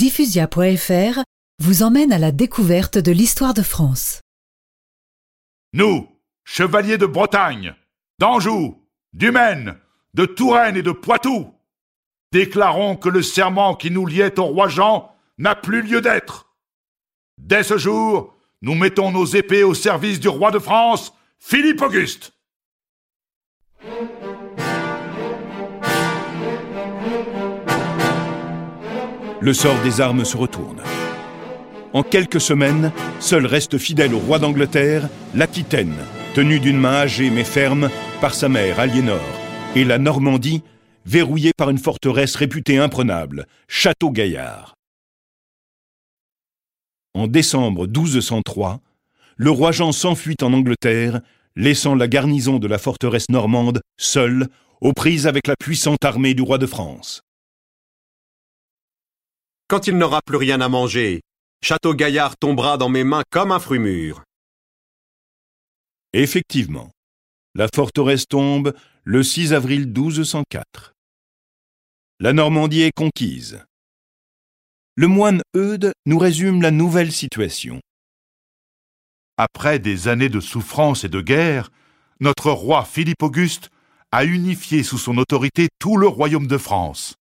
Diffusia.fr vous emmène à la découverte de l'histoire de France. Nous, chevaliers de Bretagne, d'Anjou, du Maine, de Touraine et de Poitou, déclarons que le serment qui nous liait au roi Jean n'a plus lieu d'être. Dès ce jour, nous mettons nos épées au service du roi de France, Philippe Auguste. Le sort des armes se retourne. En quelques semaines, seul reste fidèle au roi d'Angleterre l'Aquitaine, tenue d'une main âgée mais ferme par sa mère Aliénor, et la Normandie, verrouillée par une forteresse réputée imprenable, Château-Gaillard. En décembre 1203, le roi Jean s'enfuit en Angleterre, laissant la garnison de la forteresse normande seule, aux prises avec la puissante armée du roi de France. Quand il n'aura plus rien à manger, Château Gaillard tombera dans mes mains comme un fruit mûr. Effectivement, la forteresse tombe le 6 avril 1204. La Normandie est conquise. Le moine Eudes nous résume la nouvelle situation. Après des années de souffrance et de guerre, notre roi Philippe Auguste a unifié sous son autorité tout le royaume de France.